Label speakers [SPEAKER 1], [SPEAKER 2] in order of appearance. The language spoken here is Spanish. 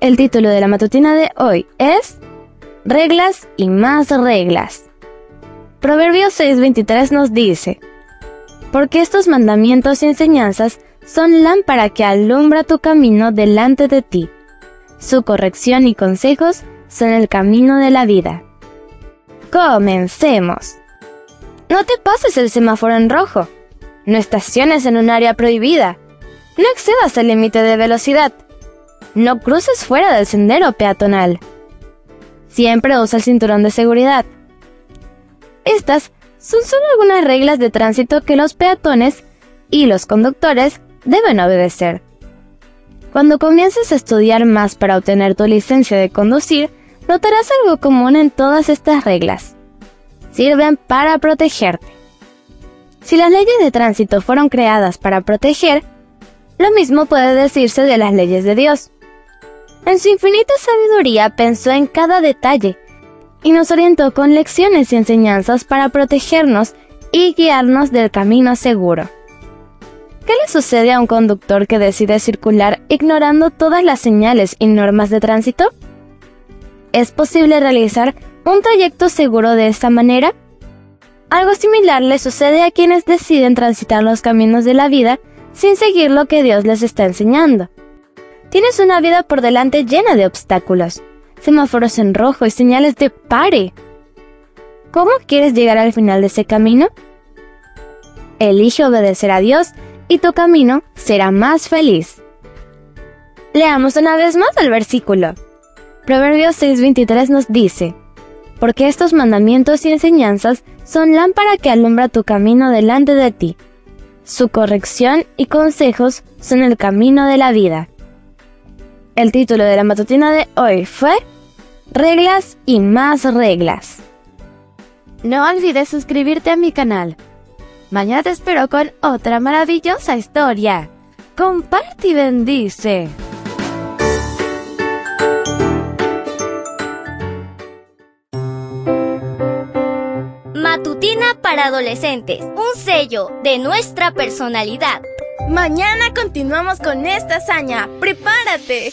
[SPEAKER 1] El título de la matutina de hoy es Reglas y más reglas. Proverbios 6:23 nos dice, Porque estos mandamientos y enseñanzas son lámpara que alumbra tu camino delante de ti. Su corrección y consejos son el camino de la vida. Comencemos. No te pases el semáforo en rojo. No estaciones en un área prohibida. No excedas el límite de velocidad. No cruces fuera del sendero peatonal. Siempre usa el cinturón de seguridad. Estas son solo algunas reglas de tránsito que los peatones y los conductores deben obedecer. Cuando comiences a estudiar más para obtener tu licencia de conducir, notarás algo común en todas estas reglas. Sirven para protegerte. Si las leyes de tránsito fueron creadas para proteger, lo mismo puede decirse de las leyes de Dios. En su infinita sabiduría pensó en cada detalle y nos orientó con lecciones y enseñanzas para protegernos y guiarnos del camino seguro. ¿Qué le sucede a un conductor que decide circular ignorando todas las señales y normas de tránsito? ¿Es posible realizar un trayecto seguro de esta manera? Algo similar le sucede a quienes deciden transitar los caminos de la vida sin seguir lo que Dios les está enseñando. Tienes una vida por delante llena de obstáculos, semáforos en rojo y señales de pare. ¿Cómo quieres llegar al final de ese camino? Elige obedecer a Dios y tu camino será más feliz. Leamos una vez más el versículo. Proverbios 6:23 nos dice, porque estos mandamientos y enseñanzas son lámpara que alumbra tu camino delante de ti. Su corrección y consejos son el camino de la vida. El título de la matutina de hoy fue Reglas y más reglas. No olvides suscribirte a mi canal. Mañana te espero con otra maravillosa historia. Comparte y bendice.
[SPEAKER 2] Matutina para adolescentes, un sello de nuestra personalidad.
[SPEAKER 3] Mañana continuamos con esta hazaña. ¡Prepárate!